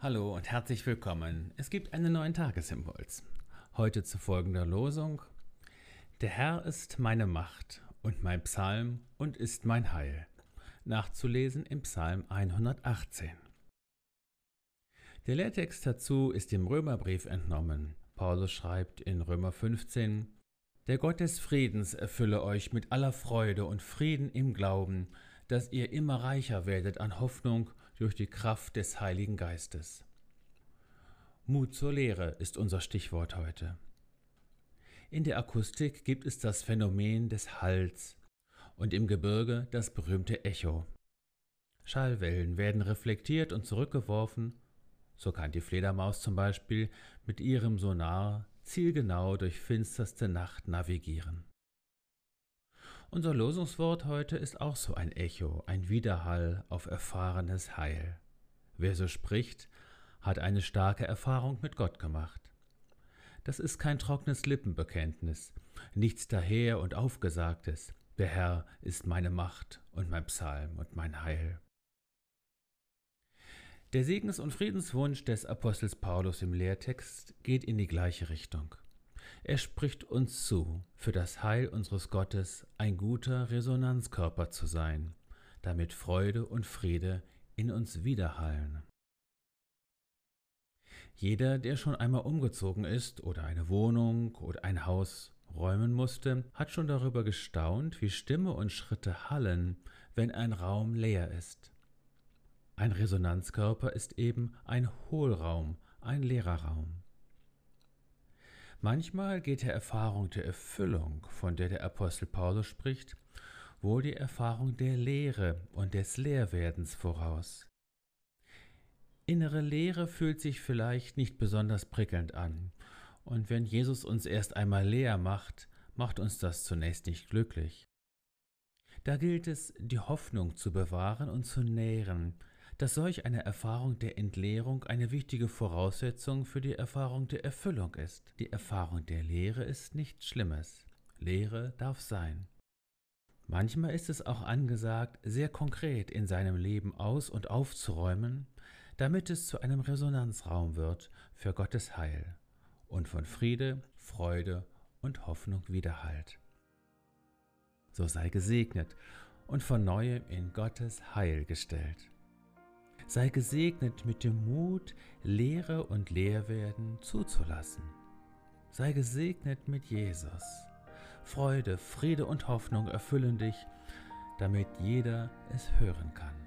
Hallo und herzlich willkommen. Es gibt einen neuen Tagesimpuls. Heute zu folgender Losung. Der Herr ist meine Macht und mein Psalm und ist mein Heil. Nachzulesen im Psalm 118. Der Lehrtext dazu ist dem Römerbrief entnommen. Paulus schreibt in Römer 15, Der Gott des Friedens erfülle euch mit aller Freude und Frieden im Glauben, dass ihr immer reicher werdet an Hoffnung durch die Kraft des Heiligen Geistes. Mut zur Lehre ist unser Stichwort heute. In der Akustik gibt es das Phänomen des Halls und im Gebirge das berühmte Echo. Schallwellen werden reflektiert und zurückgeworfen so kann die Fledermaus zum Beispiel mit ihrem Sonar zielgenau durch finsterste Nacht navigieren. Unser Losungswort heute ist auch so ein Echo, ein Widerhall auf erfahrenes Heil. Wer so spricht, hat eine starke Erfahrung mit Gott gemacht. Das ist kein trockenes Lippenbekenntnis, nichts daher und Aufgesagtes. Der Herr ist meine Macht und mein Psalm und mein Heil. Der Segens- und Friedenswunsch des Apostels Paulus im Lehrtext geht in die gleiche Richtung. Er spricht uns zu, für das Heil unseres Gottes ein guter Resonanzkörper zu sein, damit Freude und Friede in uns widerhallen. Jeder, der schon einmal umgezogen ist oder eine Wohnung oder ein Haus räumen musste, hat schon darüber gestaunt, wie Stimme und Schritte hallen, wenn ein Raum leer ist. Ein Resonanzkörper ist eben ein Hohlraum, ein leerer Raum. Manchmal geht der Erfahrung der Erfüllung, von der der Apostel Paulus spricht, wohl die Erfahrung der Leere und des Leerwerdens voraus. Innere Leere fühlt sich vielleicht nicht besonders prickelnd an, und wenn Jesus uns erst einmal leer macht, macht uns das zunächst nicht glücklich. Da gilt es, die Hoffnung zu bewahren und zu nähren, dass solch eine Erfahrung der Entleerung eine wichtige Voraussetzung für die Erfahrung der Erfüllung ist. Die Erfahrung der Leere ist nichts Schlimmes. Leere darf sein. Manchmal ist es auch angesagt, sehr konkret in seinem Leben aus und aufzuräumen, damit es zu einem Resonanzraum wird für Gottes Heil und von Friede, Freude und Hoffnung widerhallt. So sei gesegnet und von neuem in Gottes Heil gestellt sei gesegnet mit dem Mut, Lehre und Lehrwerden zuzulassen. Sei gesegnet mit Jesus. Freude, Friede und Hoffnung erfüllen dich, damit jeder es hören kann.